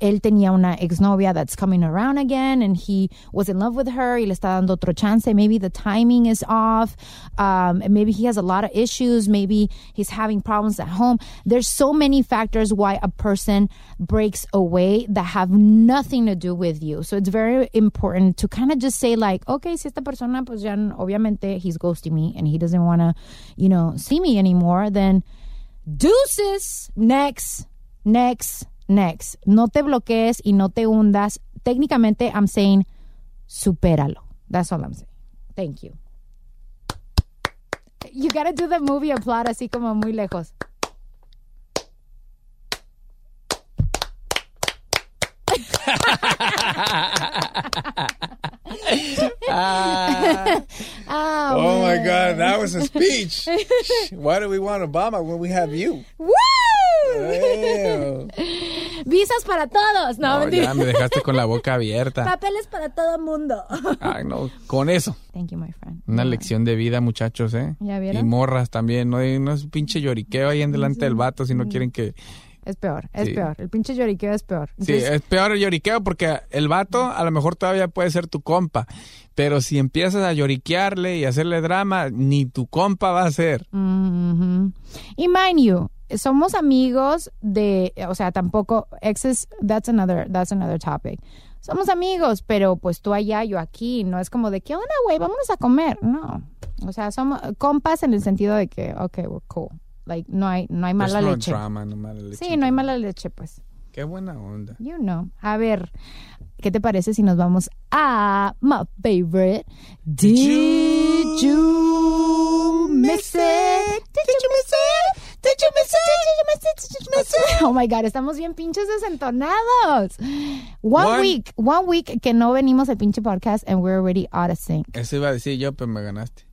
él tenía una exnovia that's coming around again and he was in love with her y le está dando otro chance. Maybe the timing is off. Um, maybe he has a lot of issues. Maybe he's having problems at home. There's so many factors why a person breaks away that have nothing to do with you. So it's very important to kind of just say like, okay, si esta persona pues ya obviamente he's ghosting me and he doesn't want to, you know, see me anymore, then deuces, next, next, next. No te bloquees y no te hundas. Técnicamente, I'm saying, supéralo. That's all I'm saying. Thank you. You gotta do the movie applaud así como muy lejos. Ah, Oh my man. God, that was a speech. Why do we want Obama when we have you? Visas para todos. No, No, mentira. ya me dejaste con la boca abierta. Papeles para todo mundo. Ay, no, con eso. Thank you, my friend. Una lección de vida, muchachos, ¿eh? ¿Ya Y vieron? morras también, no, no es pinche lloriqueo ahí en delante del vato si no quieren que... Es peor, es Sí. peor. El pinche lloriqueo es peor. Sí, es peor el lloriqueo porque el vato a lo mejor todavía puede ser tu compa, pero si empiezas a lloriquearle y hacerle drama, ni tu compa va a ser. mhm. Y mind you, somos amigos de, o sea, tampoco exes, that's another, that's another topic. Somos amigos, pero pues tú allá, yo aquí, no es como de ¿qué onda, güey? Vámonos a comer. No. O sea, somos compas en el sentido de que, okay, we're cool. Like, no hay, no hay There's mala no leche. drama, no mala leche. Sí, no hay mala leche, pues. Qué buena onda. You know. A ver, ¿qué te parece si nos vamos a my favorite? Did you miss it? Did you miss it? Did you miss it? Did you miss it? Did you miss it? Oh my God, estamos bien pinches desentonados. One, One- week, one week que no venimos al pinche podcast and we're already out of sync. Eso iba a decir yo, pero me ganaste.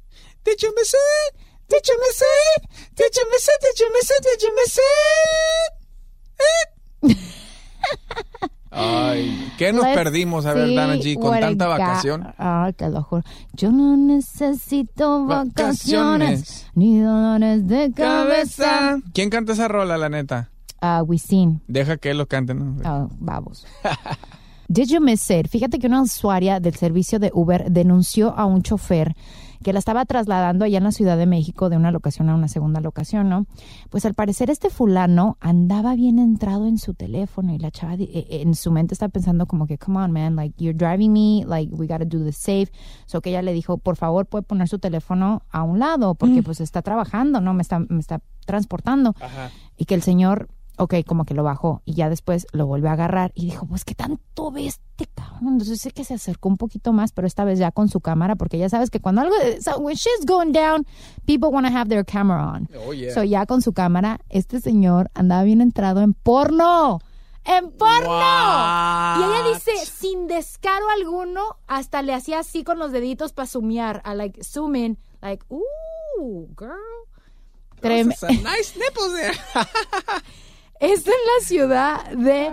Did you miss it? Did you miss it? Did you Ay, ¿qué nos Let's perdimos? A ver, Dana G, con tanta vacación. Ay, te lo juro. Yo no necesito vacaciones, Vacaciones. ni dolores de cabeza. Cabeza. ¿Quién canta esa rola, la neta? Uh, Wisin. Deja que él lo cante, ¿no? Oh, vamos. Did you miss it? Fíjate que una usuaria del servicio de Uber denunció a un chofer que la estaba trasladando allá en la Ciudad de México de una locación a una segunda locación, ¿no? Pues al parecer este fulano andaba bien entrado en su teléfono y la chava eh, eh, en su mente está pensando como que, come on, man, like you're driving me, like we gotta do this safe. So que ella le dijo, por favor, puede poner su teléfono a un lado porque pues está trabajando, ¿no? Me está, me está transportando. Y que el señor ok, como que lo bajó y ya después lo vuelve a agarrar y dijo, pues qué tanto ve este cabrón. Entonces sé que se acercó un poquito más, pero esta vez ya con su cámara, porque ya sabes que cuando algo, so when shit's going down, people want to have their camera on. Oh, yeah. So ya con su cámara, este señor andaba bien entrado en porno. ¡En porno! What? Y ella dice, sin descaro alguno, hasta le hacía así con los deditos para zoomear, a like zoom in, like, ooh, girl. Trem- nice nipples there. Esto en la ciudad de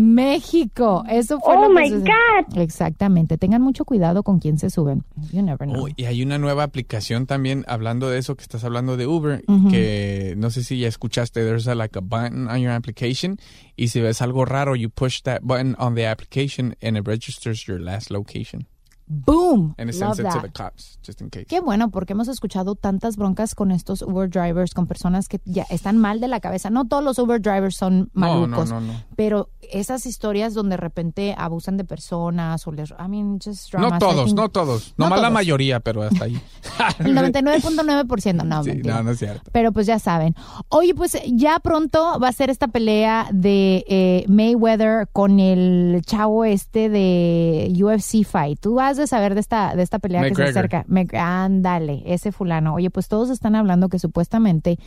México. Eso fue Oh, lo que my sucedió. God. Exactamente. Tengan mucho cuidado con quién se suben. You never know. Oh, y hay una nueva aplicación también, hablando de eso que estás hablando de Uber, que no sé si ya escuchaste, there's a, like a button on your application, y si ves algo raro, you push that button on the application and it registers your last location. Boom. And it Love sends it to that. the cops, just in case. Qué bueno, porque hemos escuchado tantas broncas con estos Uber drivers, con personas que ya están mal de la cabeza. No todos los Uber drivers son No, no, malucos, no, no. pero esas historias donde de repente abusan de personas o les... I mean, just No. I todos, think- no todos. No Nomás la todos. mayoría, pero hasta ahí. El 99.9%, no, Sí, mentira. no, no es cierto. Pero pues ya saben. Oye, pues ya pronto va a ser esta pelea de eh, Mayweather con el chavo este de UFC Fight. Tú has de saber de esta, de esta pelea que se acerca. Mc- ándale, ese fulano. Oye, pues todos están hablando que supuestamente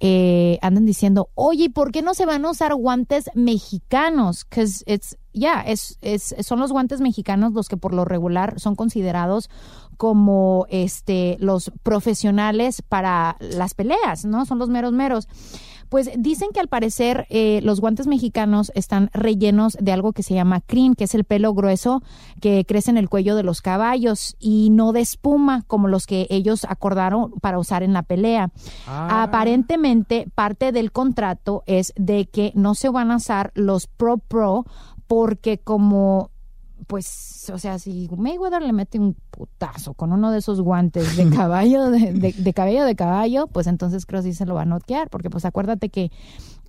eh, andan diciendo, oye, ¿y por qué no se van a usar guantes mexicanos? Que it's, ya, es, es, son los guantes mexicanos los que por lo regular son considerados como este los profesionales para las peleas, ¿no? Son los meros meros. Pues dicen que al parecer eh, los guantes mexicanos están rellenos de algo que se llama crin, que es el pelo grueso que crece en el cuello de los caballos y no de espuma como los que ellos acordaron para usar en la pelea. Aparentemente parte del contrato es de que no se van a usar los Pro Pro porque como pues, o sea, si Mayweather le mete un putazo con uno de esos guantes de caballo, de, de- de cabello de caballo, pues entonces creo que sí se lo va a noquear, porque pues acuérdate que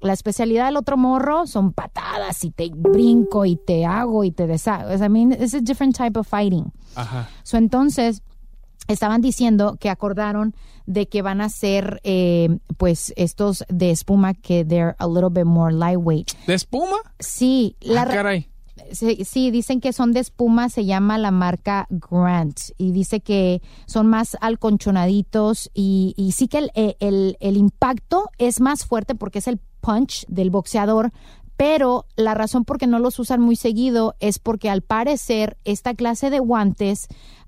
la especialidad del otro morro son patadas y te brinco y te hago y te deshago. I mean, it's a different type of fighting. Ajá. So, entonces, estaban diciendo que acordaron de que van a ser, eh, pues, estos de espuma que they're a little bit more lightweight. ¿De espuma? Sí, la Ah, ra- caray. Sí, sí, dicen que son de espuma, se llama la marca Grant y dice que son más alconchonaditos y, y sí que el, eh, el- el impacto es más fuerte porque es el punch del boxeador, pero la razón por qué no los usan muy seguido es porque al parecer esta clase de guantes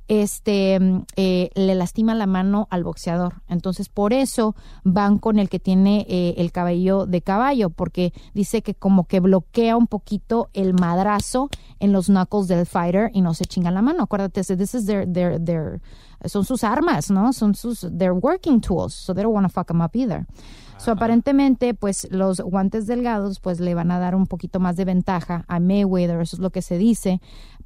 este mm, eh, le lastima la mano al boxeador. Entonces, por eso van con el que tiene eh, el cabello de caballo, porque dice que como que bloquea un poquito el madrazo en los knuckles del fighter y no se chinga la mano. Acuérdate, this is their, their, their, son sus armas, ¿no? Son sus, their working tools, so they don't want to fuck them up either. So, aparentemente, pues los guantes delgados, pues le van a dar un poquito más de ventaja a Mayweather, eso es lo que se dice,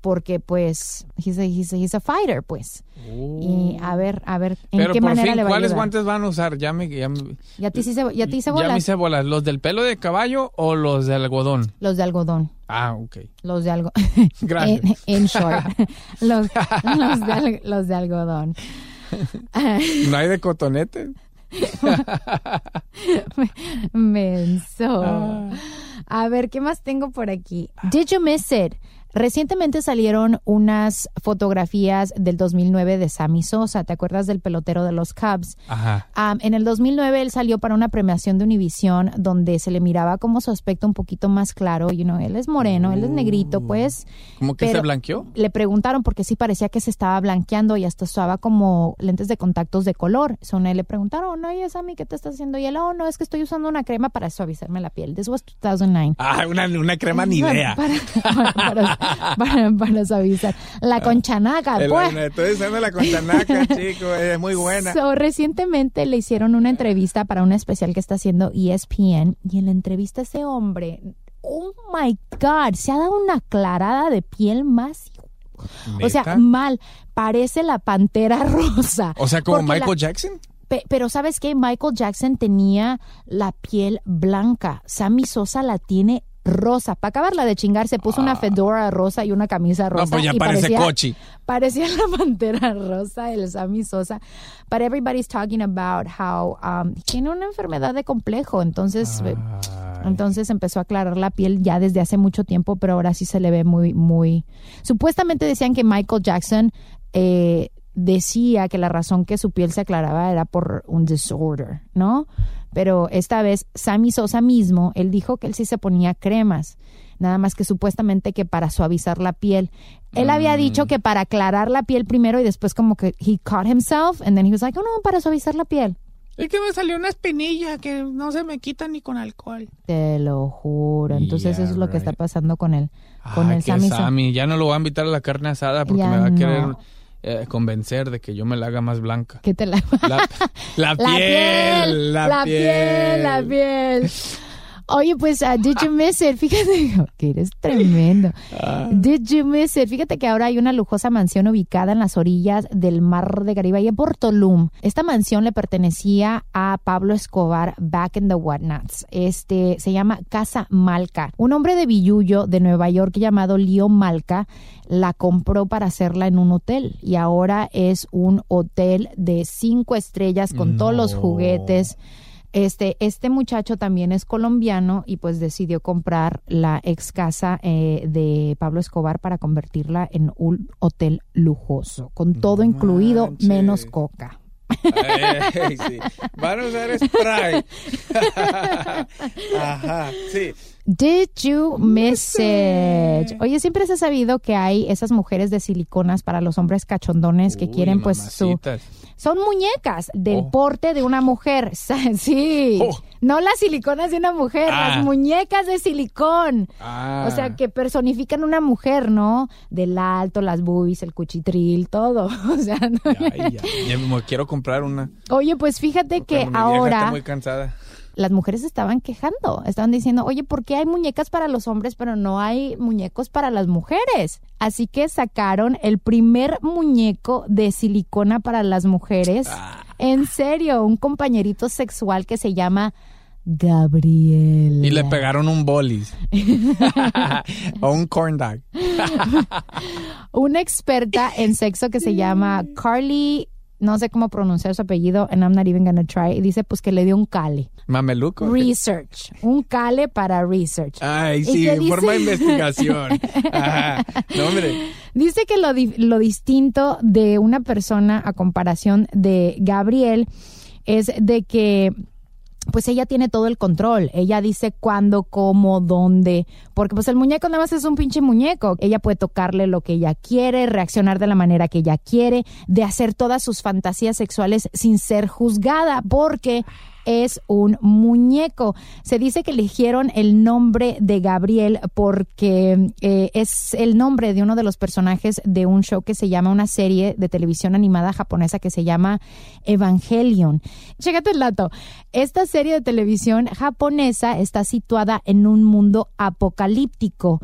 porque pues he's a, he's a, he's a fighter, pues. Y a ver, a ver, en Pero qué por manera fin, le va a ¿cuáles ayudar. guantes van a usar? Ya me, ya, me- ¿Ya te hice, ya te hice ya bolas? me hice bolas. ¿Los del pelo de caballo o los de algodón? Los de algodón. Ah, ok. Los de algo. Gracias. En, en short. los, los de, al- los de algodón. ¿No hay de cotonete? Menso. Ah. A ver, ¿qué más tengo por aquí? Did you miss it? Recientemente salieron unas fotografías del 2009 de Sammy Sosa. ¿Te acuerdas del pelotero de los Cubs? Ajá. Um, en el 2009 él salió para una premiación de Univision donde se le miraba como su aspecto un poquito más claro. You know, él es moreno, él es negrito, pues. ¿Cómo que se blanqueó? Le preguntaron porque sí parecía que se estaba blanqueando y hasta usaba como lentes de contactos de color. Son él le preguntaron, oye Sammy, ¿qué te estás haciendo? Y él, oh, no, es que estoy usando una crema para suavizarme la piel. This was 2009. Ah, una, una crema ni idea. Para, para, para- para- para suavizar. La conchanaca, El- pues. estoy diciendo la conchanaca, chico, es muy buena. So, recientemente le hicieron una entrevista para un especial que está haciendo ESPN y en la entrevista ese hombre, oh my God, se ha dado una aclarada de piel más, o sea, mal, parece la pantera rosa. O sea, como Michael la- Jackson. Pe- pero ¿sabes qué? Michael Jackson tenía la piel blanca, Sammy Sosa la tiene rosa. Para acabarla de chingar, se puso una fedora rosa y una camisa rosa. Ah. No, pues ya y parece parecía- Cochi. Parecía la pantera rosa, el Sammy Sosa. But everybody's talking about how um, tiene una enfermedad de complejo. Entonces, eh, entonces empezó a aclarar la piel ya desde hace mucho tiempo, pero ahora sí se le ve muy, muy. Supuestamente decían que Michael Jackson eh, decía que la razón que su piel se aclaraba era por un disorder, ¿no? Pero esta vez Sammy Sosa mismo, él dijo que él sí se ponía cremas, nada más que supuestamente que para suavizar la piel. Él había dicho que para aclarar la piel primero y después como que he caught himself and then he was like, oh no, para suavizar la piel. Es que me salió una espinilla que no se me quita ni con alcohol. Te lo juro. Entonces Yeah, eso es lo que está pasando con él. Con Ay, el que Sammy. Sammy. Ya no lo voy a invitar a la carne asada porque Ya me va a no. Eh, convencer de que yo me la haga más blanca. ¿Qué te la... La, la piel, la, piel. la piel. Oye, pues, ah, did you miss it? Fíjate que eres tremendo. Ah. Did you miss it? Fíjate que ahora hay una lujosa mansión ubicada en las orillas del mar de Caribe, y en Portolum. Esta mansión le pertenecía a Pablo Escobar back in the whatnots. Este se llama Casa Malca. Un hombre de Villullo de Nueva York llamado Leo Malca la compró para hacerla en un hotel y ahora es un hotel de cinco estrellas con todos los juguetes. Este, este muchacho también es colombiano y pues decidió comprar la ex casa eh, de Pablo Escobar para convertirla en un hotel lujoso, con todo incluido menos coca. Ey, sí. Van a usar spray. Ajá, sí. Did you miss it? Oye, siempre se ha sabido que hay esas mujeres de siliconas para los hombres cachondones que Uy, quieren pues su... Son muñecas del Oh. porte de una mujer. Sí. Oh. No las siliconas de una mujer, Ah. las muñecas de silicón. Ah. O sea, que personifican una mujer, ¿no? Del alto, las boobies, el cuchitril, todo. O sea, no- ya, ya me quiero comprar una. Oye, pues fíjate que ahora está muy cansada. Las mujeres estaban quejando. Estaban diciendo, oye, ¿por qué hay muñecas para los hombres, pero no hay muñecos para las mujeres? Así que sacaron el primer muñeco de silicona para las mujeres. Ah. En serio, un compañerito sexual que se llama Gabriel. Y le pegaron un bolis. o un corn dog. Una experta en sexo que se llama Carly, no sé cómo pronunciar su apellido, and I'm not even gonna try. Y dice pues que le dio un cale. Mameluco. Research. Un cale para research. Ay, ¿Y sí, forma de investigación. Ajá. No, hombre. Dice que lo, lo distinto de una persona a comparación de Gabriel es de que pues ella tiene todo el control. Ella dice cuándo, cómo, dónde. Porque pues el muñeco nada más es un pinche muñeco. Ella puede tocarle lo que ella quiere, reaccionar de la manera que ella quiere, de hacer todas sus fantasías sexuales sin ser juzgada, porque es un muñeco. Se dice que eligieron el nombre de Gabriel porque eh, es el nombre de uno de los personajes de un show que se llama, una serie de televisión animada japonesa que se llama Evangelion. Chécate el dato. Esta serie de televisión japonesa está situada en un mundo apocalíptico.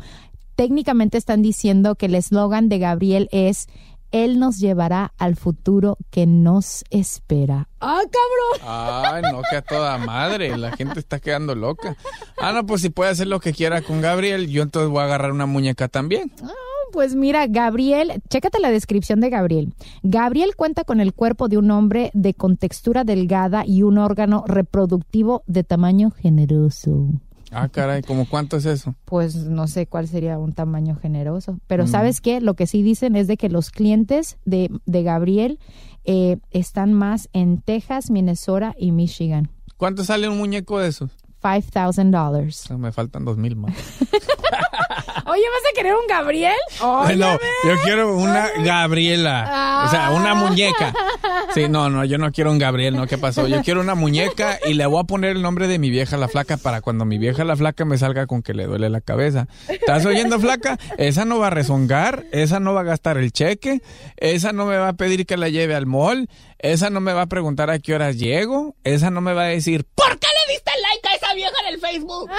Técnicamente están diciendo que el eslogan de Gabriel es él nos llevará al futuro que nos espera. ¡Ah, cabrón! Ay, no, que a toda madre. La gente está quedando loca. Ah, no, pues si puede hacer lo que quiera con Gabriel, yo entonces voy a agarrar una muñeca también. Pues mira, Gabriel, chécate la descripción de Gabriel. Gabriel cuenta con el cuerpo de un hombre de contextura delgada y un órgano reproductivo de tamaño generoso. Ah, caray, ¿cómo cuánto es eso? Pues no sé cuál sería un tamaño generoso. Pero Mm. ¿sabes qué? Lo que sí dicen es de que los clientes de, de Gabriel eh, están más en Texas, Minnesota y Michigan. ¿Cuánto sale un muñeco de esos? $5,000. Ah, Me faltan dos mil más. Oye, ¿vas a querer un Gabriel? no, yo quiero una Gabriela. O sea, una muñeca. Sí, no, no, yo no quiero un Gabriel, ¿no? ¿Qué pasó? Yo quiero una muñeca y le voy a poner el nombre de mi vieja la flaca para cuando mi vieja la flaca me salga con que le duele la cabeza. ¿Estás oyendo, flaca? Esa no va a rezongar, esa no va a gastar el cheque, esa no me va a pedir que la lleve al mall, esa no me va a preguntar a qué horas llego, esa no me va a decir, ¿Por qué le diste like a esa vieja en el Facebook?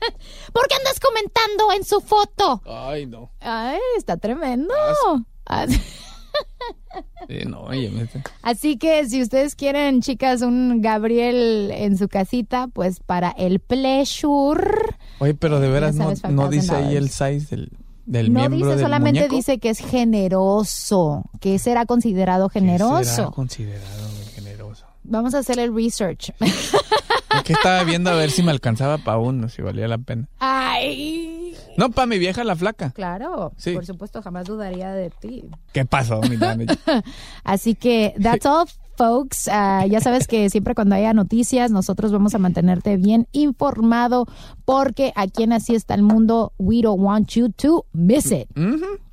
¿Por qué andas comentando en su foto? ay, no. Ay, está tremendo. Sí, no, oye, me- Así que si ustedes quieren, chicas, un Gabriel en su casita, pues para el pleasure. Oye, pero de veras no, sabes, no $5,000. dice ahí el size del, del no miembro dice, del solamente muñeco. dice que es generoso, que será considerado Será generoso. considerado generoso. Vamos a hacer el research. Es que estaba viendo a ver si me alcanzaba para uno, si valía la pena. Ay, No, para mi vieja la flaca. claro, Sí. por supuesto, jamás dudaría de ti. ¿Qué pasó, mi? Así que, that's all, folks. Ah, ya sabes que siempre cuando haya noticias, nosotros vamos a mantenerte bien informado, porque aquí en Así está el mundo, we don't want you to miss it.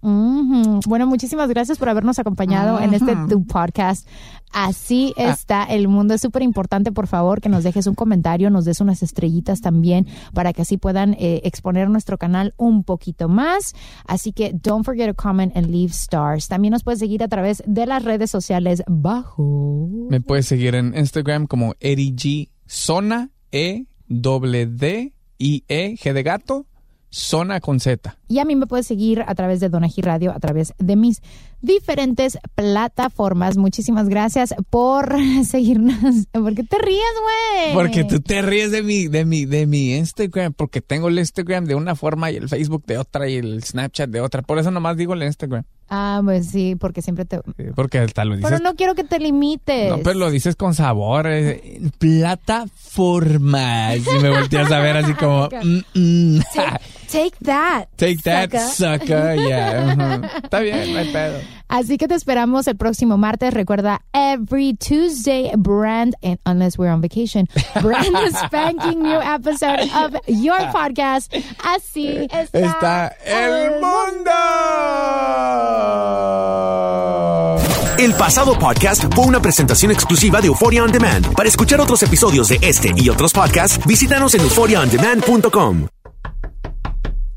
Bueno, muchísimas gracias por habernos acompañado en este tu podcast. Así está el mundo. Es súper importante, por favor, que nos dejes un comentario, nos des unas estrellitas también para que así puedan eh, exponer nuestro canal un poquito más. Así que don't forget to comment and leave stars. También nos puedes seguir a través de las redes sociales bajo. Me puedes seguir en Instagram como Eddie G Zona E D D I E G de gato Zona con Z. Y a mí me puedes seguir a través de Donaji Radio, a través de mis diferentes plataformas. Muchísimas gracias por seguirnos. ¿Por qué te ríes, güey? Porque tú te ríes de mi, de mi, de mi Instagram, porque tengo el Instagram de una forma y el Facebook de otra y el Snapchat de otra. Por eso nomás digo el Instagram. Ah, pues sí, porque siempre te... Porque hasta lo dices. Pero no quiero que te limites. No, pero lo dices con sabor. eh, Plataformas. Y me volteas a ver así como. mm, mm. Take that. Take that, sucker. sucker. Yeah. ujú. Está bien, no hay pedo. Así que te esperamos el próximo martes. Recuerda, every Tuesday, brand, and unless we're on vacation, brand spanking new episode of your podcast. Así está, Está el mundo. El pasado podcast fue una presentación exclusiva de Euphoria On Demand. Para escuchar otros episodios de este y otros podcasts, visítanos en euphoriaondemand.com.